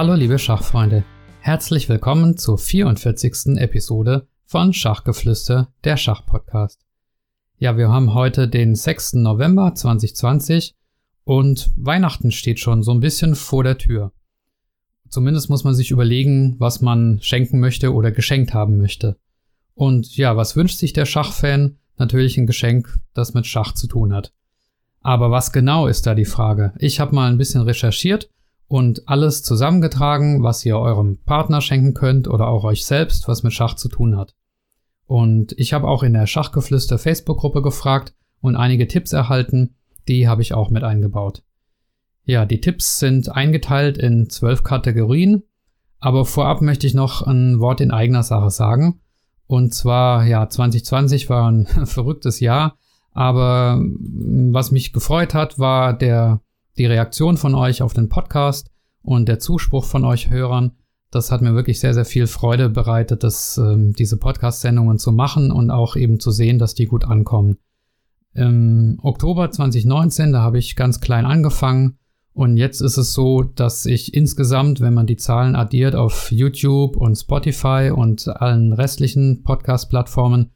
Hallo liebe Schachfreunde, herzlich willkommen zur 44. Episode von Schachgeflüster, der Schachpodcast. Ja, wir haben heute den 6. November 2020 und Weihnachten steht schon so ein bisschen vor der Tür. Zumindest muss man sich überlegen, was man schenken möchte oder geschenkt haben möchte. Und ja, was wünscht sich der Schachfan? Natürlich ein Geschenk, das mit Schach zu tun hat. Aber was genau ist da die Frage? Ich habe mal ein bisschen recherchiert und alles zusammengetragen, was ihr eurem Partner schenken könnt oder auch euch selbst, was mit Schach zu tun hat. Und ich habe auch in der Schachgeflüster Facebook-Gruppe gefragt und einige Tipps erhalten, die habe ich auch mit eingebaut. Ja, die Tipps sind eingeteilt in zwölf Kategorien, aber vorab möchte ich noch ein Wort in eigener Sache sagen. Und zwar, ja, 2020 war ein verrücktes Jahr, aber was mich gefreut hat, war der die Reaktion von euch auf den Podcast und der Zuspruch von euch Hörern. Das hat mir wirklich sehr, sehr viel Freude bereitet, das, ähm, diese Podcast-Sendungen zu machen und auch eben zu sehen, dass die gut ankommen. Im Oktober 2019, da habe ich ganz klein angefangen und jetzt ist es so, dass ich insgesamt, wenn man die Zahlen addiert auf YouTube und Spotify und allen restlichen Podcast-Plattformen,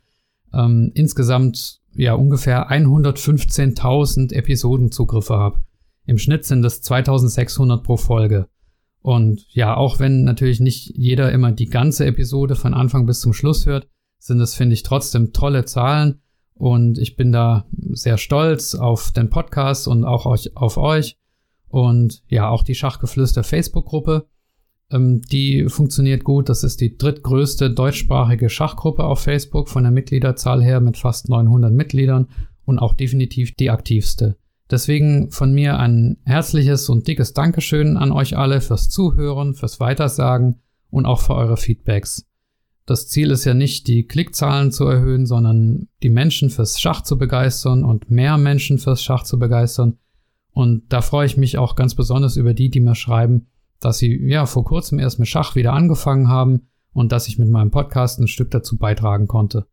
ähm, insgesamt ja ungefähr 115.000 Episodenzugriffe habe. Im Schnitt sind es 2600 pro Folge. Und ja, auch wenn natürlich nicht jeder immer die ganze Episode von Anfang bis zum Schluss hört, sind es, finde ich, trotzdem tolle Zahlen. Und ich bin da sehr stolz auf den Podcast und auch auf euch. Und ja, auch die Schachgeflüster Facebook-Gruppe, ähm, die funktioniert gut. Das ist die drittgrößte deutschsprachige Schachgruppe auf Facebook von der Mitgliederzahl her mit fast 900 Mitgliedern und auch definitiv die aktivste. Deswegen von mir ein herzliches und dickes Dankeschön an euch alle fürs Zuhören, fürs Weitersagen und auch für eure Feedbacks. Das Ziel ist ja nicht, die Klickzahlen zu erhöhen, sondern die Menschen fürs Schach zu begeistern und mehr Menschen fürs Schach zu begeistern. Und da freue ich mich auch ganz besonders über die, die mir schreiben, dass sie ja vor kurzem erst mit Schach wieder angefangen haben und dass ich mit meinem Podcast ein Stück dazu beitragen konnte.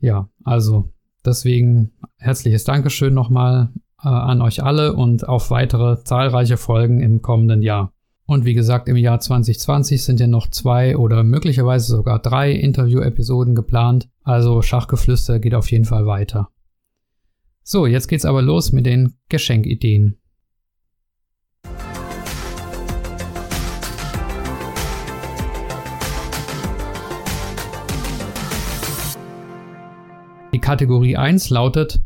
Ja, also deswegen herzliches Dankeschön nochmal äh, an euch alle und auf weitere zahlreiche Folgen im kommenden Jahr. Und wie gesagt, im Jahr 2020 sind ja noch zwei oder möglicherweise sogar drei Interview-Episoden geplant. Also Schachgeflüster geht auf jeden Fall weiter. So, jetzt geht's aber los mit den Geschenkideen. Die Kategorie 1 lautet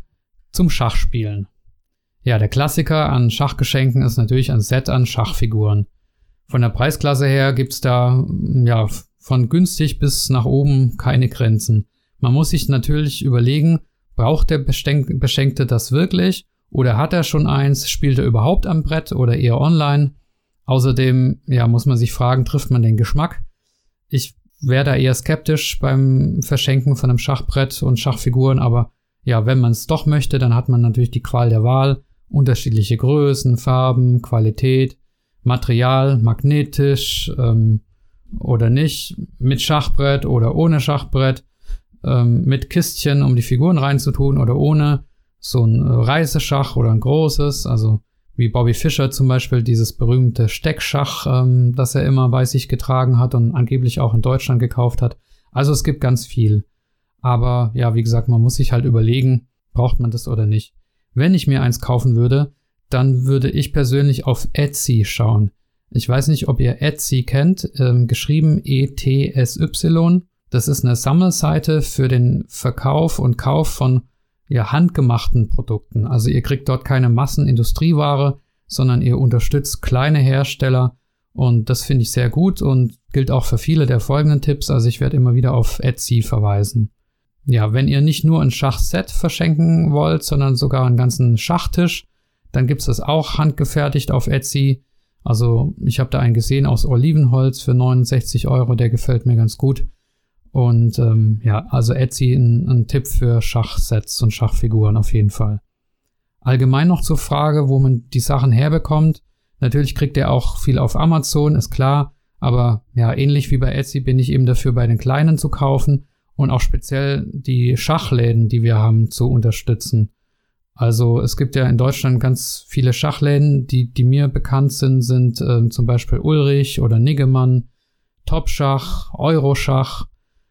zum Schachspielen. Ja, der Klassiker an Schachgeschenken ist natürlich ein Set an Schachfiguren. Von der Preisklasse her gibt's da ja von günstig bis nach oben keine Grenzen. Man muss sich natürlich überlegen, braucht der Beschenkte das wirklich oder hat er schon eins, spielt er überhaupt am Brett oder eher online? Außerdem, ja, muss man sich fragen, trifft man den Geschmack? Ich wäre da eher skeptisch beim Verschenken von einem Schachbrett und Schachfiguren, aber ja, wenn man es doch möchte, dann hat man natürlich die Qual der Wahl unterschiedliche Größen, Farben, Qualität, Material, magnetisch ähm, oder nicht, mit Schachbrett oder ohne Schachbrett, ähm, mit Kistchen, um die Figuren reinzutun oder ohne, so ein äh, Reiseschach oder ein großes, also wie Bobby Fischer zum Beispiel dieses berühmte Steckschach, ähm, das er immer bei sich getragen hat und angeblich auch in Deutschland gekauft hat. Also es gibt ganz viel. Aber ja, wie gesagt, man muss sich halt überlegen, braucht man das oder nicht. Wenn ich mir eins kaufen würde, dann würde ich persönlich auf Etsy schauen. Ich weiß nicht, ob ihr Etsy kennt, ähm, geschrieben E-T-S-Y. Das ist eine Sammelseite für den Verkauf und Kauf von ja, handgemachten Produkten. Also ihr kriegt dort keine Massenindustrieware, sondern ihr unterstützt kleine Hersteller und das finde ich sehr gut und gilt auch für viele der folgenden Tipps. Also ich werde immer wieder auf Etsy verweisen. Ja, wenn ihr nicht nur ein Schachset verschenken wollt, sondern sogar einen ganzen Schachtisch, dann gibt's das auch handgefertigt auf Etsy. Also ich habe da einen gesehen aus Olivenholz für 69 Euro, der gefällt mir ganz gut. Und ähm, ja, also Etsy ein, ein Tipp für Schachsets und Schachfiguren auf jeden Fall. Allgemein noch zur Frage, wo man die Sachen herbekommt. Natürlich kriegt er auch viel auf Amazon, ist klar. Aber ja, ähnlich wie bei Etsy bin ich eben dafür, bei den Kleinen zu kaufen und auch speziell die Schachläden, die wir haben, zu unterstützen. Also es gibt ja in Deutschland ganz viele Schachläden, die, die mir bekannt sind, sind äh, zum Beispiel Ulrich oder Niggemann, Topschach, Euroschach,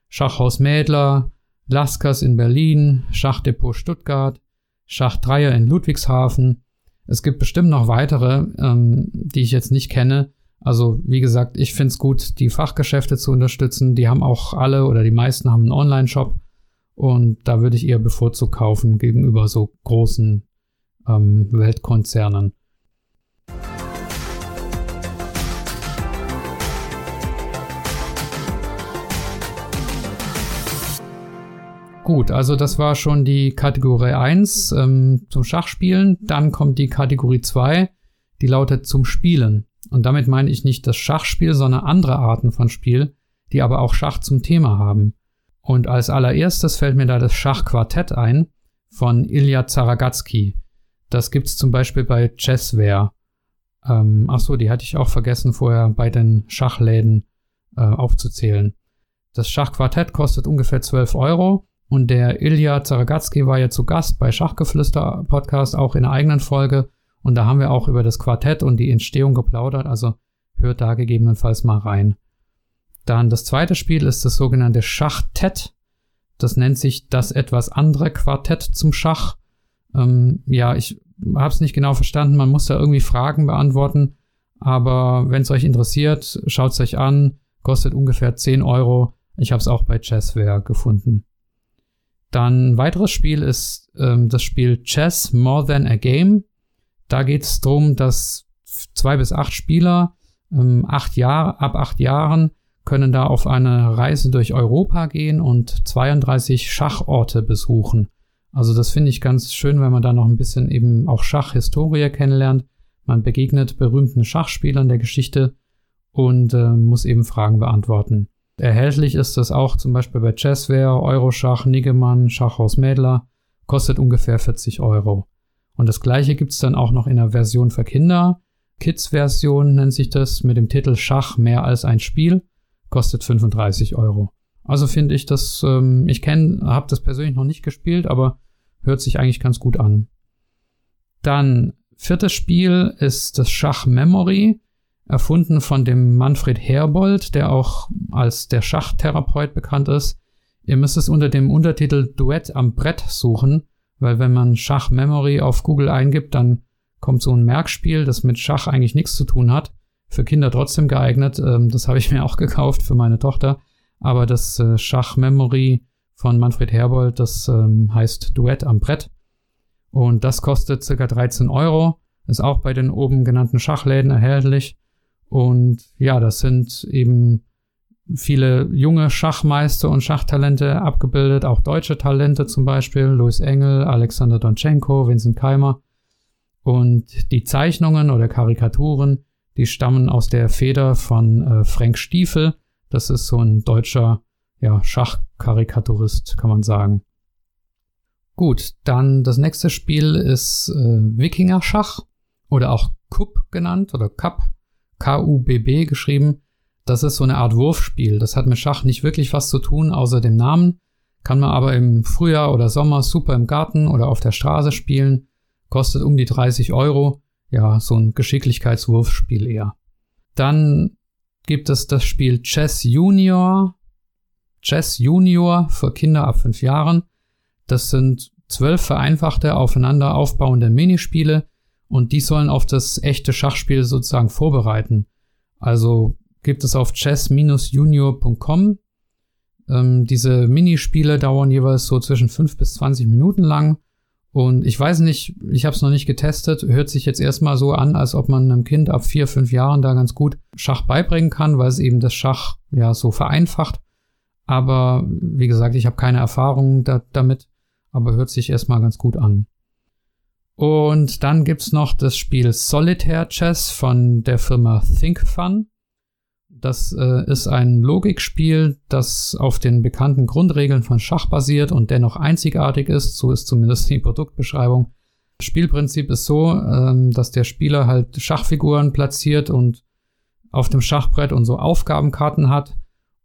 Schachhaus Mädler, Laskers in Berlin, Schachdepot Stuttgart, Schachdreier in Ludwigshafen. Es gibt bestimmt noch weitere, ähm, die ich jetzt nicht kenne. Also wie gesagt, ich finde es gut, die Fachgeschäfte zu unterstützen. Die haben auch alle oder die meisten haben einen Online-Shop. Und da würde ich eher bevorzugt kaufen gegenüber so großen ähm, Weltkonzernen. Gut, also das war schon die Kategorie 1 ähm, zum Schachspielen. Dann kommt die Kategorie 2, die lautet zum Spielen. Und damit meine ich nicht das Schachspiel, sondern andere Arten von Spiel, die aber auch Schach zum Thema haben. Und als allererstes fällt mir da das Schachquartett ein von Ilya Zaragatsky. Das gibt's zum Beispiel bei Chessware. Ähm, ach so, die hatte ich auch vergessen vorher bei den Schachläden äh, aufzuzählen. Das Schachquartett kostet ungefähr 12 Euro und der Ilya Zaragatsky war ja zu Gast bei Schachgeflüster Podcast auch in einer eigenen Folge und da haben wir auch über das Quartett und die Entstehung geplaudert, also hört da gegebenenfalls mal rein. Dann das zweite Spiel ist das sogenannte Schachtet. Das nennt sich das etwas andere Quartett zum Schach. Ähm, ja, ich habe es nicht genau verstanden. Man muss da irgendwie Fragen beantworten. Aber wenn es euch interessiert, schaut es euch an. Kostet ungefähr 10 Euro. Ich habe es auch bei Chessware gefunden. Dann ein weiteres Spiel ist ähm, das Spiel Chess More Than a Game. Da geht es darum, dass zwei bis acht Spieler ähm, acht Jahre, ab acht Jahren können da auf eine Reise durch Europa gehen und 32 Schachorte besuchen. Also das finde ich ganz schön, wenn man da noch ein bisschen eben auch Schachhistorie kennenlernt. Man begegnet berühmten Schachspielern der Geschichte und äh, muss eben Fragen beantworten. Erhältlich ist das auch zum Beispiel bei Chessware, Euroschach, Niggemann, Schachhaus Mädler, kostet ungefähr 40 Euro. Und das gleiche gibt's dann auch noch in der Version für Kinder. Kids-Version nennt sich das mit dem Titel Schach mehr als ein Spiel kostet 35 Euro. Also finde ich das, ähm, ich kenne, habe das persönlich noch nicht gespielt, aber hört sich eigentlich ganz gut an. Dann viertes Spiel ist das Schach Memory, erfunden von dem Manfred Herbold, der auch als der Schachtherapeut bekannt ist. Ihr müsst es unter dem Untertitel Duett am Brett suchen, weil wenn man Schach Memory auf Google eingibt, dann kommt so ein Merkspiel, das mit Schach eigentlich nichts zu tun hat für Kinder trotzdem geeignet. Ähm, das habe ich mir auch gekauft für meine Tochter. Aber das äh, Schach-Memory von Manfred Herbold, das ähm, heißt Duett am Brett. Und das kostet circa 13 Euro. Ist auch bei den oben genannten Schachläden erhältlich. Und ja, das sind eben viele junge Schachmeister und Schachtalente abgebildet, auch deutsche Talente zum Beispiel, Louis Engel, Alexander Donchenko, Vincent Keimer. Und die Zeichnungen oder Karikaturen, die stammen aus der Feder von äh, Frank Stiefel. Das ist so ein deutscher ja, Schachkarikaturist, kann man sagen. Gut, dann das nächste Spiel ist äh, Wikinger-Schach oder auch Kupp genannt oder Cup, K-U-B-B geschrieben. Das ist so eine Art Wurfspiel. Das hat mit Schach nicht wirklich was zu tun, außer dem Namen. Kann man aber im Frühjahr oder Sommer super im Garten oder auf der Straße spielen. Kostet um die 30 Euro ja, so ein Geschicklichkeitswurfspiel eher. Dann gibt es das Spiel Chess Junior. Chess Junior für Kinder ab fünf Jahren. Das sind zwölf vereinfachte, aufeinander aufbauende Minispiele und die sollen auf das echte Schachspiel sozusagen vorbereiten. Also gibt es auf chess-junior.com. Ähm, diese Minispiele dauern jeweils so zwischen fünf bis zwanzig Minuten lang und ich weiß nicht, ich habe es noch nicht getestet, hört sich jetzt erstmal so an, als ob man einem Kind ab vier, fünf Jahren da ganz gut Schach beibringen kann, weil es eben das Schach ja so vereinfacht. Aber wie gesagt, ich habe keine Erfahrung da, damit, aber hört sich erstmal ganz gut an. Und dann gibt's noch das Spiel Solitaire Chess von der Firma ThinkFun. Das äh, ist ein Logikspiel, das auf den bekannten Grundregeln von Schach basiert und dennoch einzigartig ist. So ist zumindest die Produktbeschreibung. Spielprinzip ist so, ähm, dass der Spieler halt Schachfiguren platziert und auf dem Schachbrett und so Aufgabenkarten hat.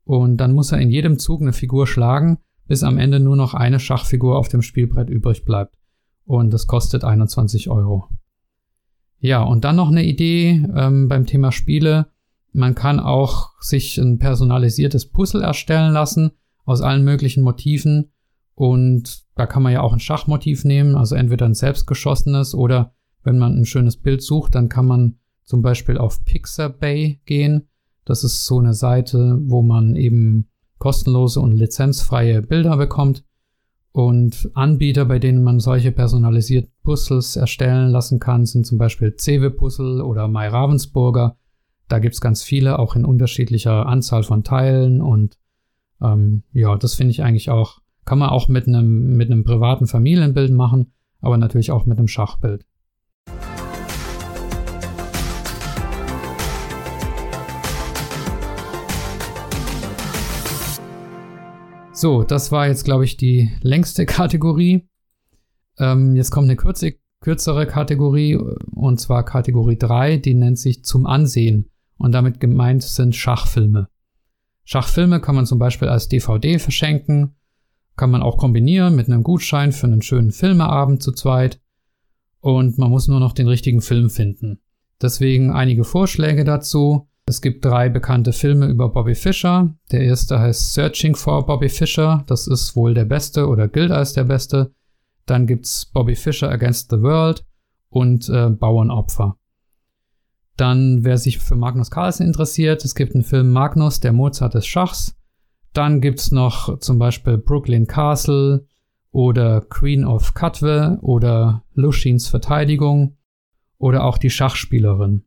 Und dann muss er in jedem Zug eine Figur schlagen, bis am Ende nur noch eine Schachfigur auf dem Spielbrett übrig bleibt. Und das kostet 21 Euro. Ja, und dann noch eine Idee ähm, beim Thema Spiele man kann auch sich ein personalisiertes Puzzle erstellen lassen aus allen möglichen Motiven. Und da kann man ja auch ein Schachmotiv nehmen, also entweder ein selbstgeschossenes oder wenn man ein schönes Bild sucht, dann kann man zum Beispiel auf Pixabay gehen. Das ist so eine Seite, wo man eben kostenlose und lizenzfreie Bilder bekommt. Und Anbieter, bei denen man solche personalisierten Puzzles erstellen lassen kann, sind zum Beispiel Cewe Puzzle oder Mai Ravensburger da gibt's ganz viele, auch in unterschiedlicher Anzahl von Teilen. Und ähm, ja, das finde ich eigentlich auch, kann man auch mit einem, mit privaten Familienbild machen, aber natürlich auch mit einem Schachbild. So, das war jetzt, glaube ich, die längste Kategorie. Ähm, jetzt kommt eine kürze, kürzere Kategorie, und zwar Kategorie 3, die nennt sich zum Ansehen. Und damit gemeint sind Schachfilme. Schachfilme kann man zum Beispiel als DVD verschenken, kann man auch kombinieren mit einem Gutschein für einen schönen Filmeabend zu zweit. Und man muss nur noch den richtigen Film finden. Deswegen einige Vorschläge dazu. Es gibt drei bekannte Filme über Bobby Fischer. Der erste heißt Searching for Bobby Fischer. Das ist wohl der beste oder gilt als der beste. Dann gibt's Bobby Fischer Against the World und äh, Bauernopfer. Dann, wer sich für Magnus Carlsen interessiert, es gibt einen Film Magnus, der Mozart des Schachs. Dann gibt's noch zum Beispiel Brooklyn Castle oder Queen of Katwe oder Lushins Verteidigung oder auch die Schachspielerin.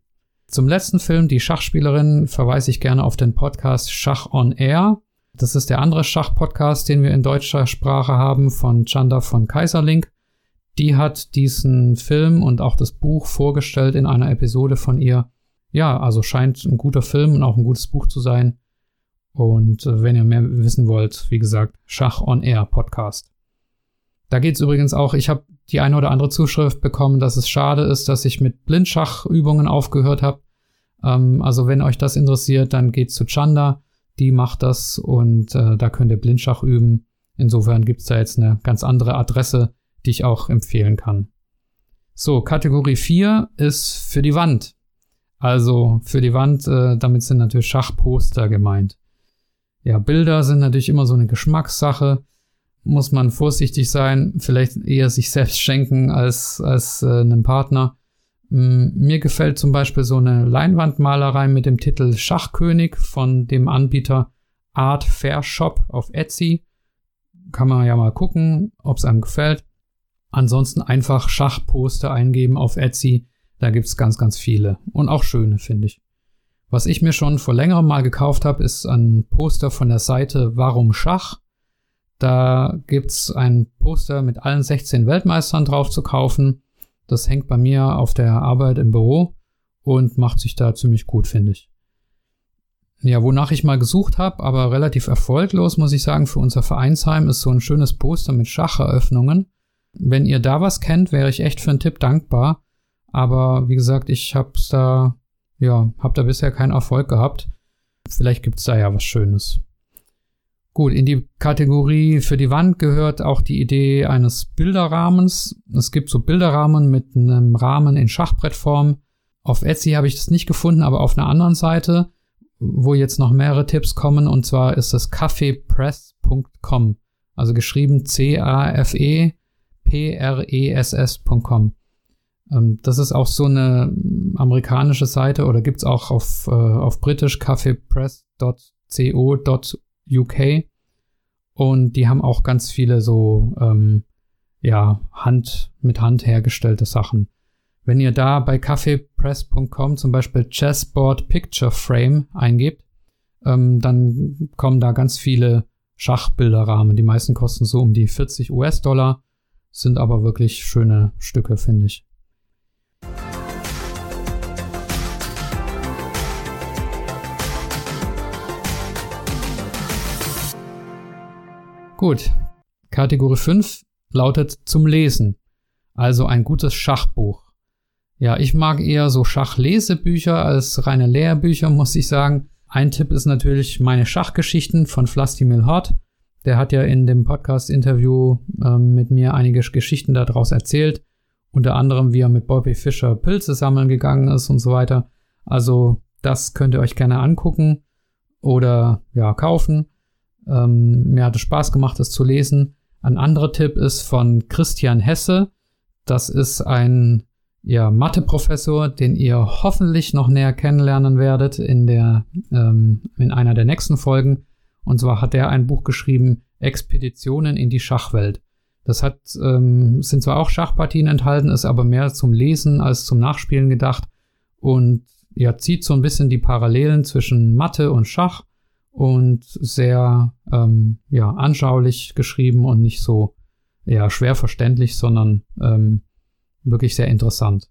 Zum letzten Film, die Schachspielerin, verweise ich gerne auf den Podcast Schach on Air. Das ist der andere Schachpodcast, den wir in deutscher Sprache haben von Chanda von Kaiserlink. Die hat diesen Film und auch das Buch vorgestellt in einer Episode von ihr. Ja, also scheint ein guter Film und auch ein gutes Buch zu sein. Und äh, wenn ihr mehr wissen wollt, wie gesagt, Schach on Air Podcast. Da geht es übrigens auch, ich habe die eine oder andere Zuschrift bekommen, dass es schade ist, dass ich mit Blindschachübungen aufgehört habe. Ähm, also wenn euch das interessiert, dann geht zu Chanda, die macht das und äh, da könnt ihr Blindschach üben. Insofern gibt es da jetzt eine ganz andere Adresse, die ich auch empfehlen kann. So, Kategorie 4 ist für die Wand. Also für die Wand, äh, damit sind natürlich Schachposter gemeint. Ja, Bilder sind natürlich immer so eine Geschmackssache. Muss man vorsichtig sein, vielleicht eher sich selbst schenken als, als äh, einem Partner. Mm, mir gefällt zum Beispiel so eine Leinwandmalerei mit dem Titel Schachkönig von dem Anbieter Art Fair Shop auf Etsy. Kann man ja mal gucken, ob es einem gefällt. Ansonsten einfach Schachposter eingeben auf Etsy. Da gibt's ganz, ganz viele. Und auch schöne, finde ich. Was ich mir schon vor längerem mal gekauft habe, ist ein Poster von der Seite Warum Schach. Da gibt's ein Poster mit allen 16 Weltmeistern drauf zu kaufen. Das hängt bei mir auf der Arbeit im Büro und macht sich da ziemlich gut, finde ich. Ja, wonach ich mal gesucht habe, aber relativ erfolglos, muss ich sagen, für unser Vereinsheim ist so ein schönes Poster mit Schacheröffnungen. Wenn ihr da was kennt, wäre ich echt für einen Tipp dankbar. Aber wie gesagt, ich hab's da, ja, hab da bisher keinen Erfolg gehabt. Vielleicht gibt's da ja was Schönes. Gut, in die Kategorie für die Wand gehört auch die Idee eines Bilderrahmens. Es gibt so Bilderrahmen mit einem Rahmen in Schachbrettform. Auf Etsy habe ich das nicht gefunden, aber auf einer anderen Seite, wo jetzt noch mehrere Tipps kommen, und zwar ist das cafepress.com. Also geschrieben C-A-F-E press.com. Ähm, das ist auch so eine amerikanische Seite oder gibt es auch auf, äh, auf britisch kaffeepress.co.uk und die haben auch ganz viele so ähm, ja Hand mit Hand hergestellte Sachen. Wenn ihr da bei kaffeepress.com zum Beispiel Chessboard Picture Frame eingebt, ähm, dann kommen da ganz viele Schachbilderrahmen. Die meisten kosten so um die 40 US-Dollar sind aber wirklich schöne Stücke, finde ich. Gut, Kategorie 5 lautet zum Lesen, also ein gutes Schachbuch. Ja, ich mag eher so Schachlesebücher als reine Lehrbücher, muss ich sagen. Ein Tipp ist natürlich meine Schachgeschichten von Flastimil Hort. Der hat ja in dem Podcast-Interview ähm, mit mir einige Geschichten daraus erzählt. Unter anderem, wie er mit Bobby Fischer Pilze sammeln gegangen ist und so weiter. Also, das könnt ihr euch gerne angucken oder ja, kaufen. Ähm, mir hat es Spaß gemacht, das zu lesen. Ein anderer Tipp ist von Christian Hesse. Das ist ein ja, Mathe-Professor, den ihr hoffentlich noch näher kennenlernen werdet in, der, ähm, in einer der nächsten Folgen. Und zwar hat er ein Buch geschrieben, Expeditionen in die Schachwelt. Das hat, ähm, sind zwar auch Schachpartien enthalten, ist aber mehr zum Lesen als zum Nachspielen gedacht und ja, zieht so ein bisschen die Parallelen zwischen Mathe und Schach und sehr ähm, ja, anschaulich geschrieben und nicht so ja, schwer verständlich, sondern ähm, wirklich sehr interessant.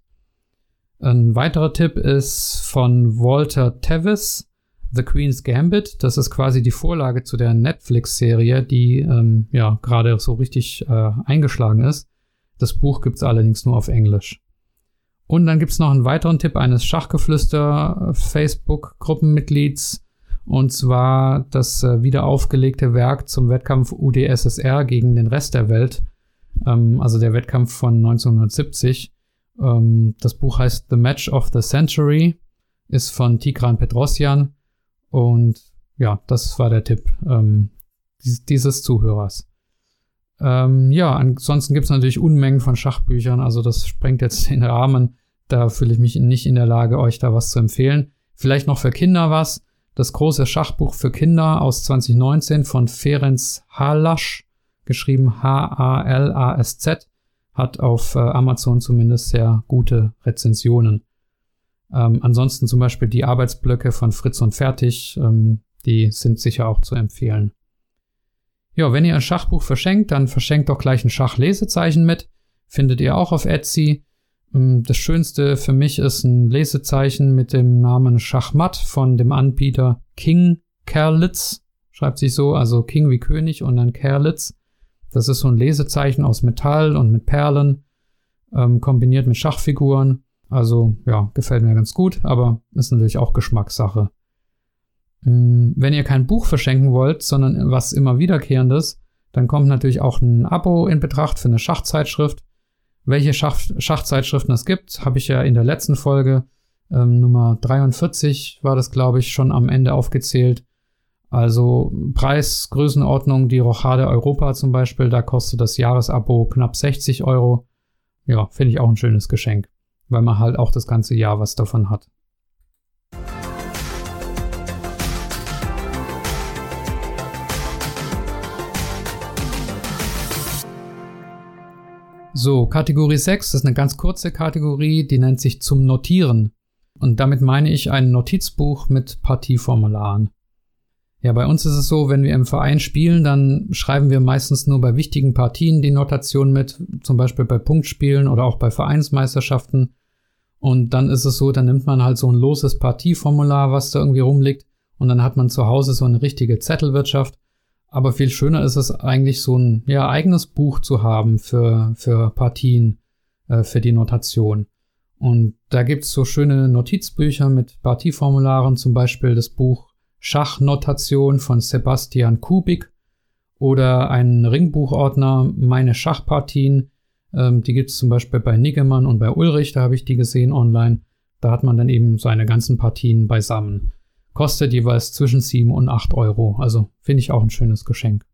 Ein weiterer Tipp ist von Walter Tevis, The Queen's Gambit. Das ist quasi die Vorlage zu der Netflix-Serie, die ähm, ja gerade so richtig äh, eingeschlagen ist. Das Buch gibt es allerdings nur auf Englisch. Und dann gibt es noch einen weiteren Tipp eines Schachgeflüster-Facebook-Gruppenmitglieds, und zwar das äh, wieder aufgelegte Werk zum Wettkampf UdSSR gegen den Rest der Welt, ähm, also der Wettkampf von 1970. Ähm, das Buch heißt The Match of the Century, ist von Tigran Petrosyan und ja, das war der Tipp ähm, dieses, dieses Zuhörers. Ähm, ja, ansonsten gibt es natürlich Unmengen von Schachbüchern, also das sprengt jetzt den Rahmen. Da fühle ich mich nicht in der Lage, euch da was zu empfehlen. Vielleicht noch für Kinder was. Das große Schachbuch für Kinder aus 2019 von Ferenc Halasch, geschrieben H-A-L-A-S-Z, hat auf äh, Amazon zumindest sehr gute Rezensionen. Ähm, ansonsten zum Beispiel die Arbeitsblöcke von Fritz und Fertig, ähm, die sind sicher auch zu empfehlen. Ja, wenn ihr ein Schachbuch verschenkt, dann verschenkt doch gleich ein Schachlesezeichen mit. Findet ihr auch auf Etsy. Mm, das Schönste für mich ist ein Lesezeichen mit dem Namen Schachmatt von dem Anbieter King Kerlitz. Schreibt sich so, also King wie König und dann Kerlitz. Das ist so ein Lesezeichen aus Metall und mit Perlen, ähm, kombiniert mit Schachfiguren. Also ja, gefällt mir ganz gut, aber ist natürlich auch Geschmackssache. Mm, wenn ihr kein Buch verschenken wollt, sondern was immer wiederkehrendes, dann kommt natürlich auch ein Abo in Betracht für eine Schachzeitschrift. Welche Schach Schachzeitschriften es gibt, habe ich ja in der letzten Folge ähm, Nummer 43 war das, glaube ich, schon am Ende aufgezählt. Also Preisgrößenordnung, die Rochade Europa zum Beispiel, da kostet das Jahresabo knapp 60 Euro. Ja, finde ich auch ein schönes Geschenk, weil man halt auch das ganze Jahr was davon hat. So, Kategorie 6 ist eine ganz kurze Kategorie, die nennt sich zum Notieren. Und damit meine ich ein Notizbuch mit Partieformularen. Ja, bei uns ist es so, wenn wir im Verein spielen, dann schreiben wir meistens nur bei wichtigen Partien die Notation mit, zum Beispiel bei Punktspielen oder auch bei Vereinsmeisterschaften. Und dann ist es so, dann nimmt man halt so ein loses Partieformular, was da irgendwie rumliegt, und dann hat man zu Hause so eine richtige Zettelwirtschaft aber viel schöner ist es eigentlich, so ein ja, eigenes Buch zu haben für, für Partien, äh, für die Notation. Und da gibt's so schöne Notizbücher mit Partieformularen, zum Beispiel das Buch Schachnotation von Sebastian Kubik oder ein Ringbuchordner Meine Schachpartien. Ähm, die gibt's zum Beispiel bei Niggemann und bei Ulrich, da habe ich die gesehen online. Da hat man dann eben seine ganzen Partien beisammen. Kostet jeweils zwischen 7 und 8 Euro. Also finde ich auch ein schönes Geschenk.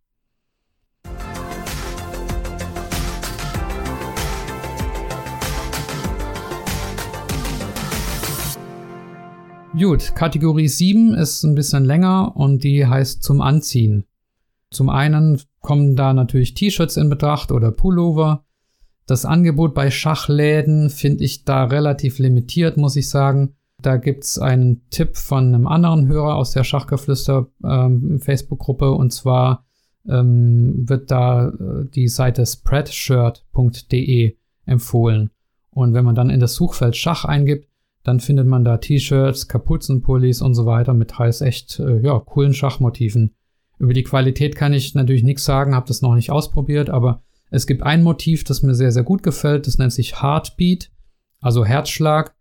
Gut, Kategorie 7 ist ein bisschen länger und die heißt zum Anziehen. Zum einen kommen da natürlich T-Shirts in Betracht oder Pullover. Das Angebot bei Schachläden finde ich da relativ limitiert, muss ich sagen. Da gibt's einen Tipp von einem anderen Hörer aus der Schachgeflüster ähm, und zwar ähm, wird da äh, die Seite spreadshirt.de empfohlen. Und wenn man dann in das Suchfeld Schach eingibt, dann findet man da T-Shirts, Kapuzenpullis und so weiter mit teils echt äh, ja, coolen Schachmotiven. Über die Qualität kann ich natürlich nichts sagen, habe das noch nicht ausprobiert, aber es gibt ein Motiv, das mir sehr, sehr gut gefällt. Das nennt sich Heartbeat, also Herzschlag.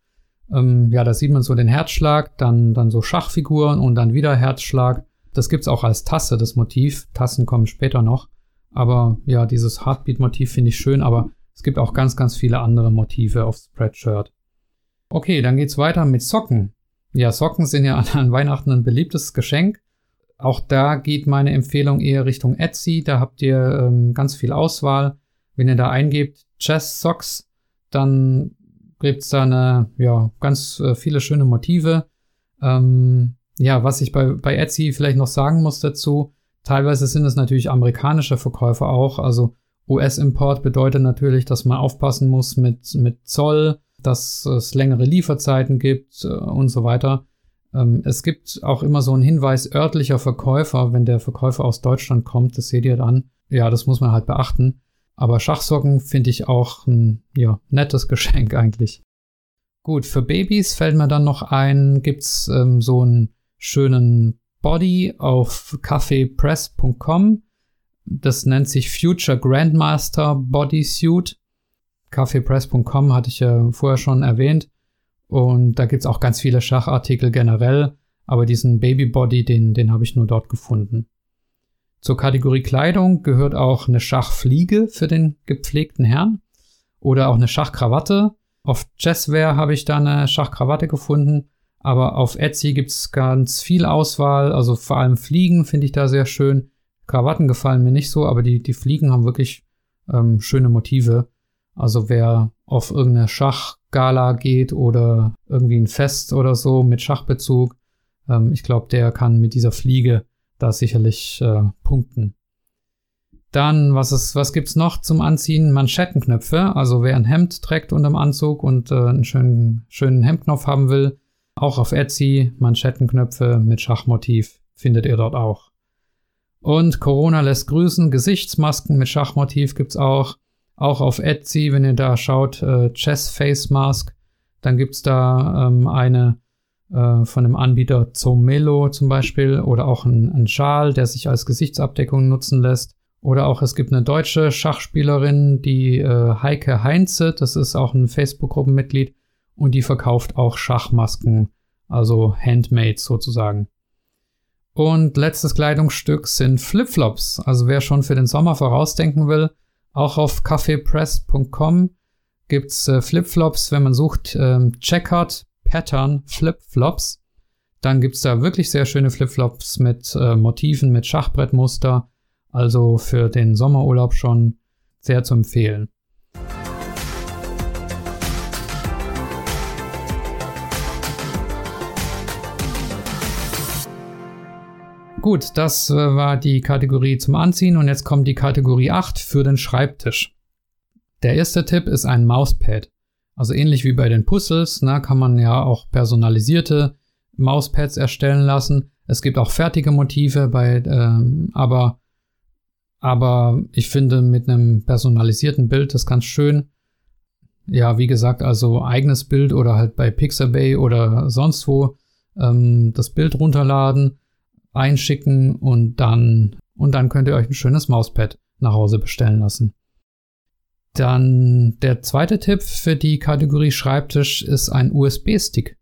Ähm, ja, da sieht man so den Herzschlag, dann, dann so Schachfiguren und dann wieder Herzschlag. Das gibt's auch als Tasse, das Motiv. Tassen kommen später noch. Aber ja, dieses Heartbeat-Motiv finde ich schön, aber es gibt auch ganz, ganz viele andere Motive auf Spreadshirt. Okay, dann geht's weiter mit Socken. Ja, Socken sind ja an Weihnachten ein beliebtes Geschenk. Auch da geht meine Empfehlung eher Richtung Etsy. Da habt ihr ähm, ganz viel Auswahl. Wenn ihr da eingebt Chess Socks, dann gibt's da eine, ja, ganz äh, viele schöne Motive. Ähm, ja, was ich bei, bei Etsy vielleicht noch sagen muss dazu, teilweise sind es natürlich amerikanische Verkäufer auch. Also US-Import bedeutet natürlich, dass man aufpassen muss mit, mit Zoll, dass es längere Lieferzeiten gibt äh, und so weiter. Ähm, es gibt auch immer so einen Hinweis örtlicher Verkäufer, wenn der Verkäufer aus Deutschland kommt, das seht ihr dann. Ja, das muss man halt beachten. Aber Schachsocken finde ich auch ein ja, nettes Geschenk eigentlich. Gut, für Babys fällt mir dann noch ein, gibt's ähm, so einen schönen Body auf cafepress.com. Das nennt sich Future Grandmaster Bodysuit. Cafepress.com hatte ich ja vorher schon erwähnt. Und da gibt's auch ganz viele Schachartikel generell. Aber diesen Babybody, den, den habe ich nur dort gefunden. Zur Kategorie Kleidung gehört auch eine Schachfliege für den gepflegten Herrn oder auch eine Schachkrawatte. Auf Jazzware habe ich da eine Schachkrawatte gefunden, aber auf Etsy gibt's ganz viel Auswahl, also vor allem Fliegen finde ich da sehr schön. Krawatten gefallen mir nicht so, aber die, die Fliegen haben wirklich ähm, schöne Motive. Also wer auf irgendeine Schachgala geht oder irgendwie ein Fest oder so mit Schachbezug, ähm, ich glaube, der kann mit dieser Fliege da sicherlich äh, punkten. Dann, was, ist, was gibt's noch zum Anziehen? Manschettenknöpfe. Also wer ein Hemd trägt unterm Anzug und äh, einen schönen, schönen Hemdknopf haben will, auch auf Etsy, Manschettenknöpfe mit Schachmotiv findet ihr dort auch. Und Corona lässt grüßen, Gesichtsmasken mit Schachmotiv gibt's auch. Auch auf Etsy, wenn ihr da schaut, äh, Chess Face Mask, dann gibt's da ähm, eine äh, von dem Anbieter Zomelo zum Beispiel oder auch ein, ein Schal, der sich als Gesichtsabdeckung nutzen lässt. Oder auch es gibt eine deutsche Schachspielerin, die äh, Heike Heinze, das ist auch ein Facebook-Gruppenmitglied und die verkauft auch Schachmasken, also Handmade sozusagen. Und letztes Kleidungsstück sind Flipflops. Also wer schon für den Sommer vorausdenken will, auch auf cafepress.com gibt's äh, Flipflops, wenn man sucht, ähm, Checkered Pattern Flip-Flops. Dann gibt es da wirklich sehr schöne Flip-Flops mit äh, Motiven, mit Schachbrettmuster. Also für den Sommerurlaub schon sehr zu empfehlen. Gut, das äh, war die Kategorie zum Anziehen und jetzt kommt die Kategorie 8 für den Schreibtisch. Der erste Tipp ist ein Mauspad. Also ähnlich wie bei den Puzzles, ne, kann man ja auch personalisierte Mauspads erstellen lassen. Es gibt auch fertige Motive bei, ähm, aber, aber ich finde mit einem personalisierten Bild das ganz schön. Ja, wie gesagt, also eigenes Bild oder halt bei Pixabay oder sonst wo ähm, das Bild runterladen, einschicken und dann und dann könnt ihr euch ein schönes Mauspad nach Hause bestellen lassen. Dann der zweite Tipp für die Kategorie Schreibtisch ist ein USB-Stick.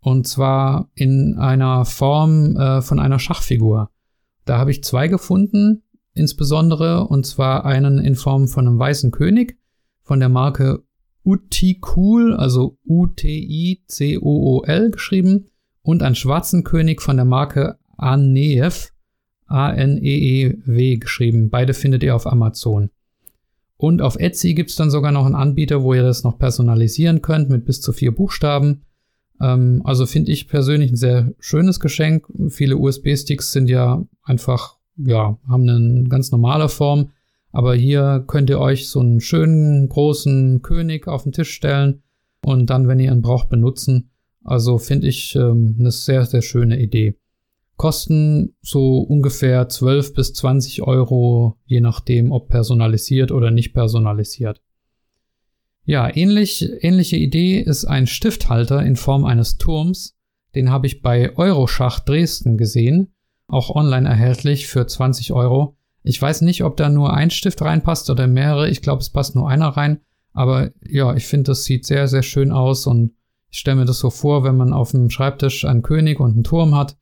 Und zwar in einer Form äh, von einer Schachfigur. Da habe ich zwei gefunden, insbesondere, und zwar einen in Form von einem weißen König von der Marke Uticul, also U-T-I-C-O-O-L geschrieben, und einen schwarzen König von der Marke Aneev, A-N-E-E-W geschrieben. Beide findet ihr auf Amazon. Und auf Etsy gibt es dann sogar noch einen Anbieter, wo ihr das noch personalisieren könnt mit bis zu vier Buchstaben. Ähm, also finde ich persönlich ein sehr schönes Geschenk. Viele USB-Sticks sind ja einfach, ja, haben eine ganz normale Form. Aber hier könnt ihr euch so einen schönen großen König auf den Tisch stellen und dann, wenn ihr ihn braucht, benutzen. Also finde ich ähm, eine sehr, sehr schöne Idee. Kosten so ungefähr 12 bis 20 Euro, je nachdem, ob personalisiert oder nicht personalisiert. Ja, ähnlich, ähnliche Idee ist ein Stifthalter in Form eines Turms. Den habe ich bei Euroschach Dresden gesehen, auch online erhältlich für 20 Euro. Ich weiß nicht, ob da nur ein Stift reinpasst oder mehrere. Ich glaube, es passt nur einer rein. Aber ja, ich finde, das sieht sehr, sehr schön aus und ich stelle mir das so vor, wenn man auf dem Schreibtisch einen König und einen Turm hat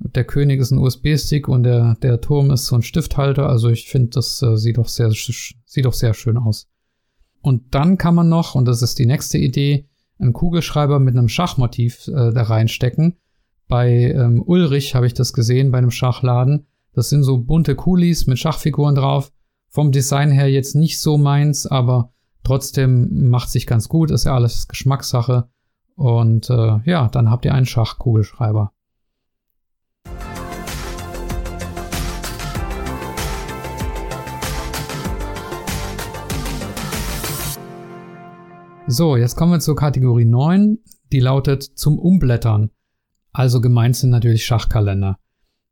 der König ist ein USB-Stick und der, der Turm ist so ein Stifthalter. Also ich finde, das äh, sieht, doch sehr, sieht doch sehr schön aus. Und dann kann man noch, und das ist die nächste Idee, einen Kugelschreiber mit einem Schachmotiv äh, da reinstecken. Bei ähm, Ulrich habe ich das gesehen, bei einem Schachladen. Das sind so bunte Kulis mit Schachfiguren drauf. Vom Design her jetzt nicht so meins, aber trotzdem macht sich ganz gut. Ist ja alles Geschmackssache. Und äh, ja, dann habt ihr einen Schachkugelschreiber. So, jetzt kommen wir zur Kategorie 9, die lautet zum Umblättern. Also gemeint sind natürlich Schachkalender.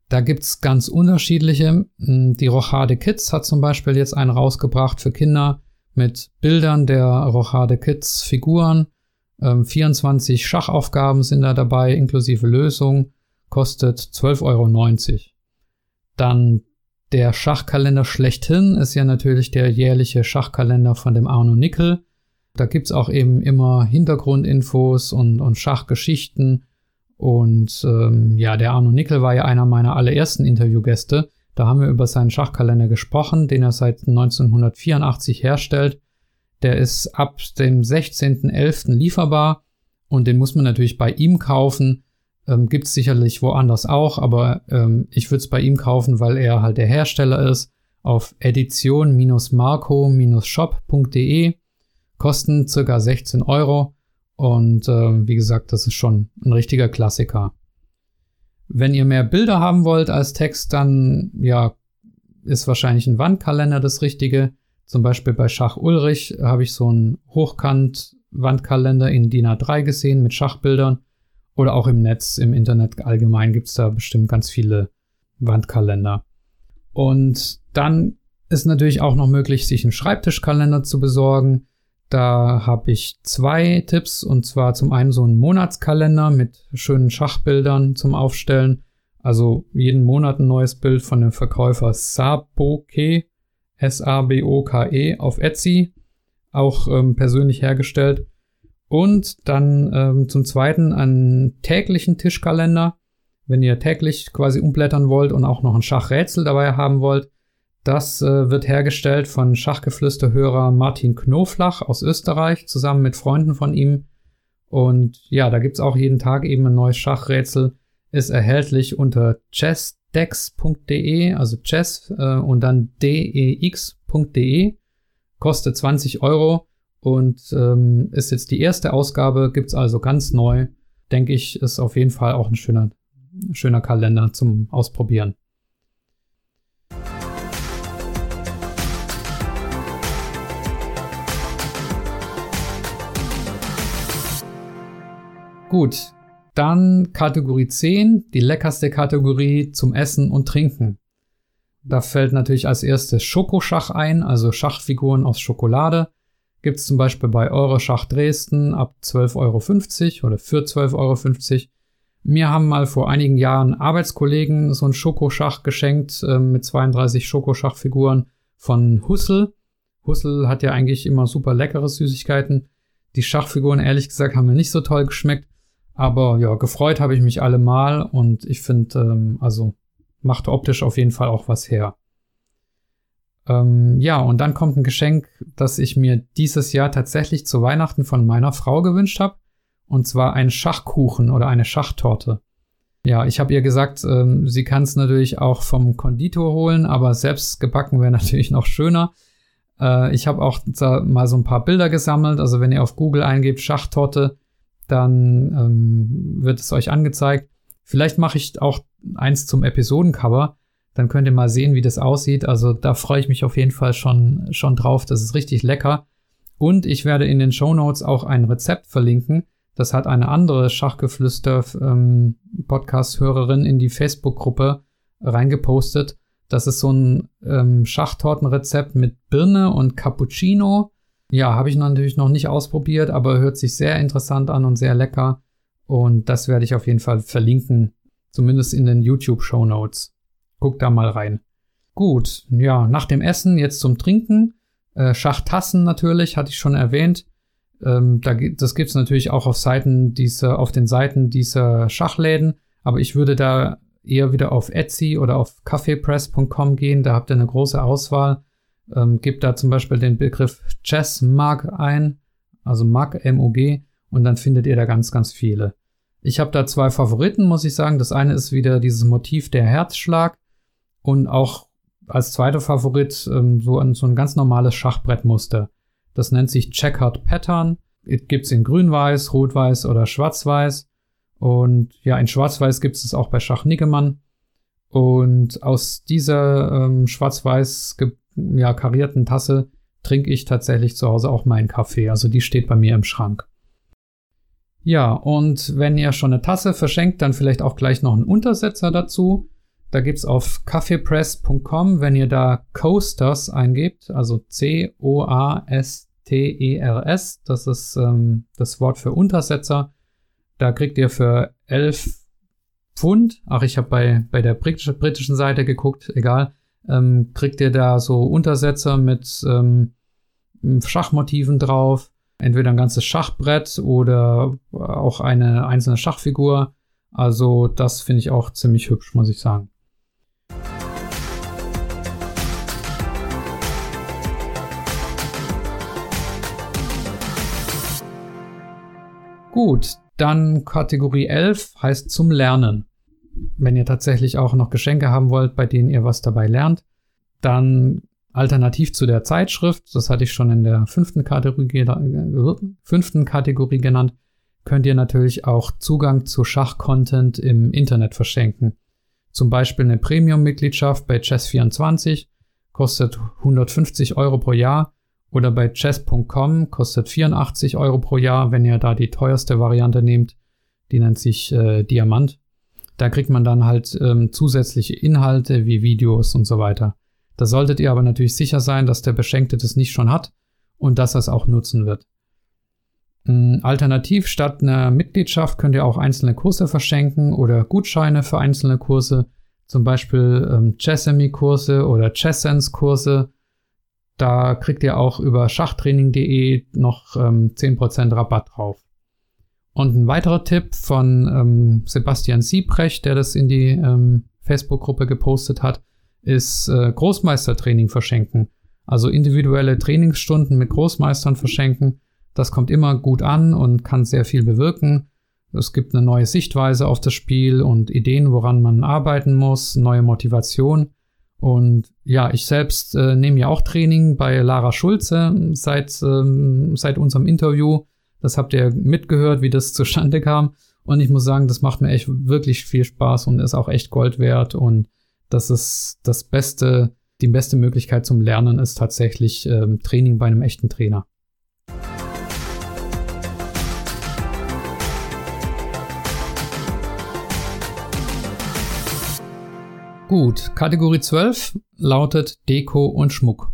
Da gibt's ganz unterschiedliche. Hm, die Rochade Kids hat zum Beispiel jetzt einen rausgebracht für Kinder mit Bildern der Rochade Kids Figuren. 24 ähm, Schachaufgaben sind da dabei, inklusive Lösung. Kostet 12,90 Euro. Dann der Schachkalender schlechthin ist ja natürlich der jährliche Schachkalender von dem Arno Nickel. Da gibt's auch eben immer Hintergrundinfos und, und Schachgeschichten. Und ähm, ja, der Arno Nickel war ja einer meiner allerersten Interviewgäste. Da haben wir über seinen Schachkalender gesprochen, den er seit 1984 herstellt. Der ist ab dem 16.11. lieferbar und den muss man natürlich bei ihm kaufen. Ähm, Gibt es sicherlich woanders auch, aber ähm, ich würde es bei ihm kaufen, weil er halt der Hersteller ist. Auf edition-marco-shop.de kosten circa 16 Euro und äh, wie gesagt, das ist schon ein richtiger Klassiker. Wenn ihr mehr Bilder haben wollt als Text, dann ja, ist wahrscheinlich ein Wandkalender das Richtige. Zum Beispiel bei Schach Ulrich habe ich so einen Hochkant-Wandkalender in DIN A3 gesehen mit Schachbildern. Oder auch im Netz, im Internet allgemein gibt es da bestimmt ganz viele Wandkalender. Und dann ist natürlich auch noch möglich, sich einen Schreibtischkalender zu besorgen. Da habe ich zwei Tipps und zwar zum einen so einen Monatskalender mit schönen Schachbildern zum Aufstellen. Also jeden Monat ein neues Bild von dem Verkäufer Saboke, S-A-B-O-K-E auf Etsy, auch ähm, persönlich hergestellt. Und dann ähm, zum zweiten einen täglichen Tischkalender, wenn ihr täglich quasi umblättern wollt und auch noch ein Schachrätsel dabei haben wollt das äh, wird hergestellt von Schachgeflüsterhörer Martin Knoflach aus Österreich zusammen mit Freunden von ihm. Und ja, da gibt's auch jeden Tag eben ein neues Schachrätsel. Ist erhältlich unter chessdex.de, also chess äh, und dann dex.de. Kostet 20 Euro und ähm, ist jetzt die erste Ausgabe, gibt's also ganz neu. Denke ich, ist auf jeden Fall auch ein schöner, schöner Kalender zum Ausprobieren. Gut, dann Kategorie 10, die leckerste Kategorie zum Essen und Trinken. Da fällt natürlich als erstes Schokoschach ein, also Schachfiguren aus Schokolade. Gibt's zum Beispiel bei Euroschach Dresden ab 12,50 Euro oder für 12,50 Euro. Mir haben mal vor einigen Jahren Arbeitskollegen so ein Schokoschach geschenkt äh, mit 32 Schokoschachfiguren von Hussel. Hussel hat ja eigentlich immer super leckere Süßigkeiten. Die Schachfiguren, ehrlich gesagt, haben mir nicht so toll geschmeckt. Aber ja, gefreut habe ich mich allemal und ich finde, ähm, also macht optisch auf jeden Fall auch was her. Ähm, ja, und dann kommt ein Geschenk, das ich mir dieses Jahr tatsächlich zu Weihnachten von meiner Frau gewünscht habe. Und zwar ein Schachkuchen oder eine Schachtorte. Ja, ich habe ihr gesagt, ähm, sie kann es natürlich auch vom Konditor holen, aber selbst gebacken wäre natürlich noch schöner. Äh, ich habe auch mal so ein paar Bilder gesammelt. Also wenn ihr auf Google eingebt Schachtorte, dann ähm, wird es euch angezeigt. Vielleicht mache ich auch eins zum Episodencover. Dann könnt ihr mal sehen, wie das aussieht. Also da freue ich mich auf jeden Fall schon, schon drauf. Das ist richtig lecker. Und ich werde in den Show Notes auch ein Rezept verlinken. Das hat eine andere Schachgeflüster-Podcast-Hörerin ähm, in die Facebook-Gruppe reingepostet. Das ist so ein ähm, Schachtortenrezept mit Birne und Cappuccino. Ja, habe ich natürlich noch nicht ausprobiert, aber hört sich sehr interessant an und sehr lecker. Und das werde ich auf jeden Fall verlinken, zumindest in den YouTube-Show Notes. Guck da mal rein. Gut, ja, nach dem Essen jetzt zum Trinken. Äh, Schachtassen natürlich, hatte ich schon erwähnt. Ähm, da, das gibt's natürlich auch auf Seiten dieser, auf den Seiten dieser Schachläden, aber ich würde da eher wieder auf Etsy oder auf caffeepress.com gehen, da habt ihr eine große Auswahl. Ähm, gebt da zum Beispiel den Begriff Chess Mug ein, also Mug, M-U-G, und dann findet ihr da ganz, ganz viele. Ich habe da zwei Favoriten, muss ich sagen. Das eine ist wieder dieses Motiv der Herzschlag und auch als zweiter Favorit ähm, so, ein, so ein ganz normales Schachbrettmuster. Das nennt sich Checkered Pattern. Gibt's in grün-weiß, rot-weiß oder schwarz-weiß. Und ja, in schwarz-weiß gibt es auch bei Schach Niggemann. Und aus dieser ähm, schwarz-weiß ja, karierten Tasse trinke ich tatsächlich zu Hause auch meinen Kaffee. Also die steht bei mir im Schrank. Ja, und wenn ihr schon eine Tasse verschenkt, dann vielleicht auch gleich noch einen Untersetzer dazu. Da gibt's auf kaffeepress.com, wenn ihr da Coasters eingebt, also C-O-A-S-T-E-R-S, das ist ähm, das Wort für Untersetzer. Da kriegt ihr für 11 Pfund, ach, ich habe bei, bei der britisch, britischen Seite geguckt, egal, ähm, kriegt ihr da so Untersetzer mit ähm, Schachmotiven drauf, entweder ein ganzes Schachbrett oder auch eine einzelne Schachfigur. Also das finde ich auch ziemlich hübsch, muss ich sagen. Gut, dann Kategorie 11 heißt zum Lernen. Wenn ihr tatsächlich auch noch Geschenke haben wollt, bei denen ihr was dabei lernt, dann alternativ zu der Zeitschrift, das hatte ich schon in der fünften Kategorie, fünften Kategorie genannt, könnt ihr natürlich auch Zugang zu Schachcontent im Internet verschenken. Zum Beispiel eine Premium-Mitgliedschaft bei Chess24 kostet 150 Euro pro Jahr oder bei chess.com kostet 84 Euro pro Jahr, wenn ihr da die teuerste Variante nehmt. Die nennt sich äh, Diamant. Da kriegt man dann halt ähm, zusätzliche Inhalte wie Videos und so weiter. Da solltet ihr aber natürlich sicher sein, dass der Beschenkte das nicht schon hat und dass er es auch nutzen wird. Ähm, alternativ statt einer Mitgliedschaft könnt ihr auch einzelne Kurse verschenken oder Gutscheine für einzelne Kurse, zum Beispiel ähm, Chessemy-Kurse oder Chesssense-Kurse da kriegt ihr auch über schachtraining.de noch ähm, 10% Rabatt drauf. Und ein weiterer Tipp von ähm, Sebastian Siebrecht, der das in die ähm, Facebook-Gruppe gepostet hat, ist äh, Großmeistertraining verschenken. Also individuelle Trainingsstunden mit Großmeistern verschenken. Das kommt immer gut an und kann sehr viel bewirken. Es gibt eine neue Sichtweise auf das Spiel und Ideen, woran man arbeiten muss, neue Motivation. Und ja, ich selbst äh, nehme ja auch Training bei Lara Schulze seit, ähm, seit unserem Interview. Das habt ihr mitgehört, wie das zustande kam. Und ich muss sagen, das macht mir echt wirklich viel Spaß und ist auch echt Gold wert. Und das ist das Beste, die beste Möglichkeit zum Lernen ist tatsächlich ähm, Training bei einem echten Trainer. Gut, Kategorie 12 lautet Deko und Schmuck.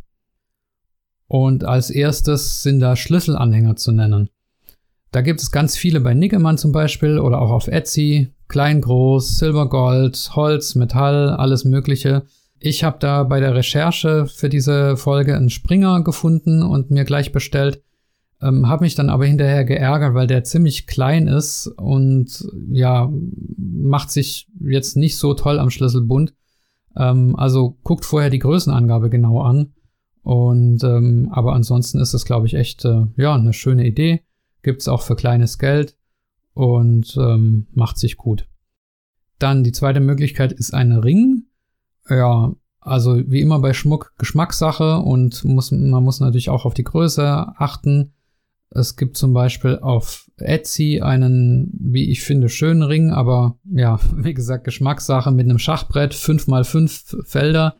Und als erstes sind da Schlüsselanhänger zu nennen. Da gibt es ganz viele bei Nickemann zum Beispiel oder auch auf Etsy. Klein, groß, Silber, Gold, Holz, Metall, alles Mögliche. Ich habe da bei der Recherche für diese Folge einen Springer gefunden und mir gleich bestellt. Ähm, habe mich dann aber hinterher geärgert, weil der ziemlich klein ist und ja, macht sich jetzt nicht so toll am Schlüsselbund. Ähm, also guckt vorher die Größenangabe genau an. Und ähm, aber ansonsten ist es, glaube ich, echt äh, ja eine schöne Idee. Gibt's auch für kleines Geld und ähm, macht sich gut. Dann die zweite Möglichkeit ist ein Ring. Ja, also wie immer bei Schmuck Geschmackssache und muss, man muss natürlich auch auf die Größe achten. Es gibt zum Beispiel auf Etsy einen, wie ich finde, schönen Ring, aber ja, wie gesagt, Geschmackssache mit einem Schachbrett, 5x5 Felder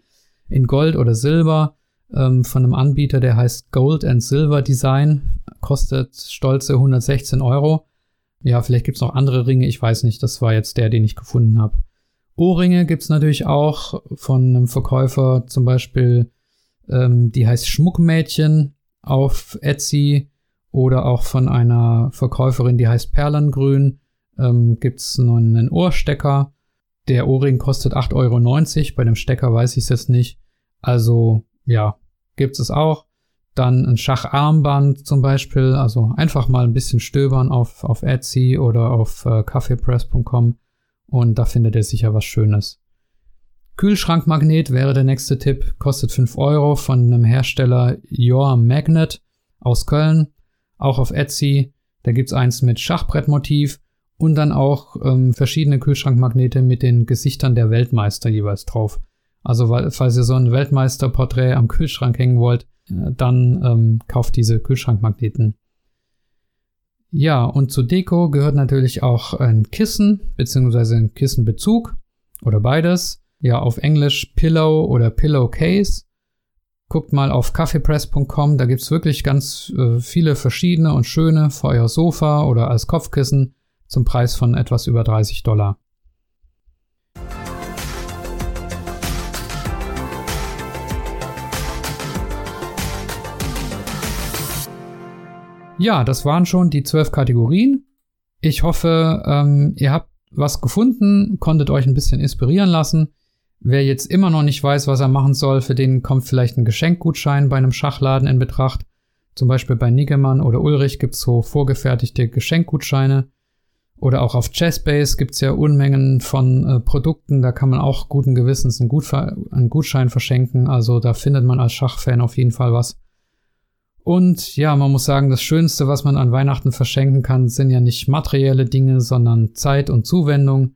in Gold oder Silber ähm, von einem Anbieter, der heißt Gold and Silver Design, kostet stolze 116 Euro. Ja, vielleicht gibt's noch andere Ringe, ich weiß nicht, das war jetzt der, den ich gefunden habe. Ohrringe gibt's natürlich auch von einem Verkäufer, zum Beispiel, ähm, die heißt Schmuckmädchen auf Etsy oder auch von einer Verkäuferin, die heißt Perlengrün, ähm, gibt's noch einen Ohrstecker. Der Ohrring kostet 8,90 Euro, bei dem Stecker weiß ich es jetzt nicht. Also, ja, gibt's es auch. Dann ein Schacharmband zum Beispiel, also einfach mal ein bisschen stöbern auf, auf Etsy oder auf äh, und da findet ihr sicher was Schönes. Kühlschrankmagnet wäre der nächste Tipp, kostet 5 Euro von einem Hersteller Your Magnet aus Köln, auch auf Etsy. Da gibt's eins mit Schachbrettmotiv und dann auch ähm, verschiedene Kühlschrankmagnete mit den Gesichtern der Weltmeister jeweils drauf. Also falls ihr so ein Weltmeisterporträt am Kühlschrank hängen wollt, äh, dann ähm, kauft diese Kühlschrankmagneten. Ja, und zu Deko gehört natürlich auch ein Kissen beziehungsweise ein Kissenbezug oder beides. Ja, auf Englisch Pillow oder Pillowcase. Guckt mal auf kaffeepress.com, da gibt's wirklich ganz äh, viele verschiedene und schöne für euer Sofa oder als Kopfkissen zum Preis von etwas über 30 Dollar. Ja, das waren schon die zwölf Kategorien. Ich hoffe, ähm, ihr habt was gefunden, konntet euch ein bisschen inspirieren lassen. Wer jetzt immer noch nicht weiß, was er machen soll, für den kommt vielleicht ein Geschenkgutschein bei einem Schachladen in Betracht. Zum Beispiel bei Niggemann oder Ulrich gibt's so vorgefertigte Geschenkgutscheine. Oder auch auf Chessbase gibt's ja Unmengen von äh, Produkten, da kann man auch guten Gewissens einen, Gutver einen Gutschein verschenken. Also da findet man als Schachfan auf jeden Fall was. Und ja, man muss sagen, das Schönste, was man an Weihnachten verschenken kann, sind ja nicht materielle Dinge, sondern Zeit und Zuwendung.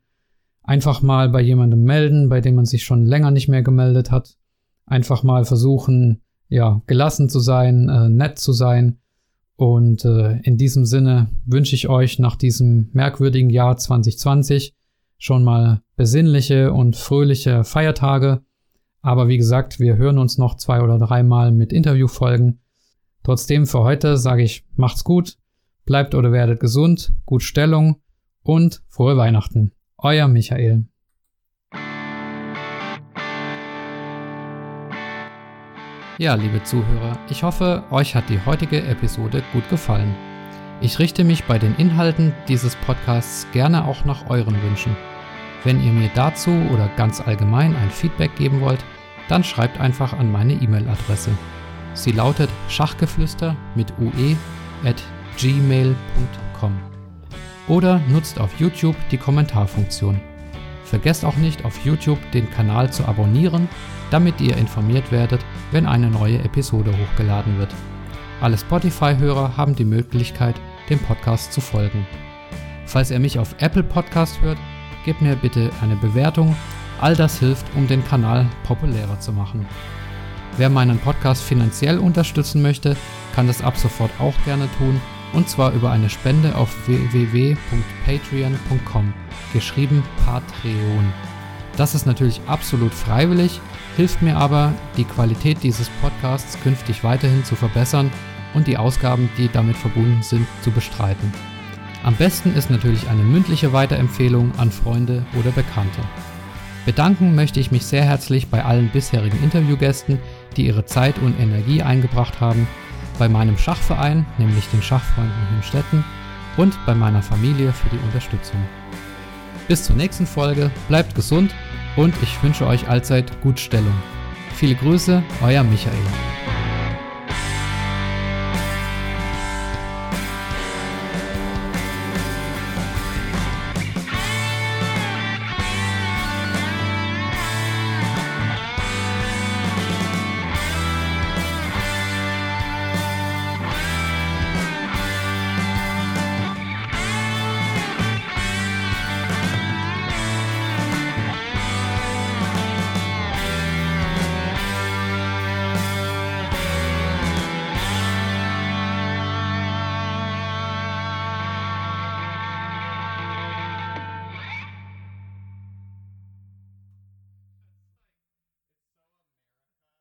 Einfach mal bei jemandem melden, bei dem man sich schon länger nicht mehr gemeldet hat. Einfach mal versuchen, ja, gelassen zu sein, äh, nett zu sein. Und äh, in diesem Sinne wünsche ich euch nach diesem merkwürdigen Jahr 2020 schon mal besinnliche und fröhliche Feiertage. Aber wie gesagt, wir hören uns noch zwei oder dreimal mit Interviewfolgen. Trotzdem für heute sage ich, macht's gut, bleibt oder werdet gesund, gut Stellung und frohe Weihnachten. Euer Michael. Ja, liebe Zuhörer, ich hoffe, euch hat die heutige Episode gut gefallen. Ich richte mich bei den Inhalten dieses Podcasts gerne auch nach euren Wünschen. Wenn ihr mir dazu oder ganz allgemein ein Feedback geben wollt, dann schreibt einfach an meine E-Mail-Adresse Sie lautet Schachgeflüster mit ue at gmail.com oder nutzt auf YouTube die Kommentarfunktion. Vergesst auch nicht auf YouTube den Kanal zu abonnieren, damit ihr informiert werdet, wenn eine neue Episode hochgeladen wird. Alle Spotify-Hörer haben die Möglichkeit, dem Podcast zu folgen. Falls ihr mich auf Apple Podcast hört, gebt mir bitte eine Bewertung. All das hilft, um den Kanal populärer zu machen. Wer meinen Podcast finanziell unterstützen möchte, kann das ab sofort auch gerne tun und zwar über eine Spende auf www.patreon.com, geschrieben Patreon. Das ist natürlich absolut freiwillig, hilft mir aber, die Qualität dieses Podcasts künftig weiterhin zu verbessern und die Ausgaben, die damit verbunden sind, zu bestreiten. Am besten ist natürlich eine mündliche Weiterempfehlung an Freunde oder Bekannte. Bedanken möchte ich mich sehr herzlich bei allen bisherigen Interviewgästen, die ihre Zeit und Energie eingebracht haben, bei meinem Schachverein, nämlich den Schachfreunden Hünstetten, und bei meiner Familie für die Unterstützung. Bis zur nächsten Folge, bleibt gesund und ich wünsche euch allzeit gut Stellung. Viele Grüße, euer Michael.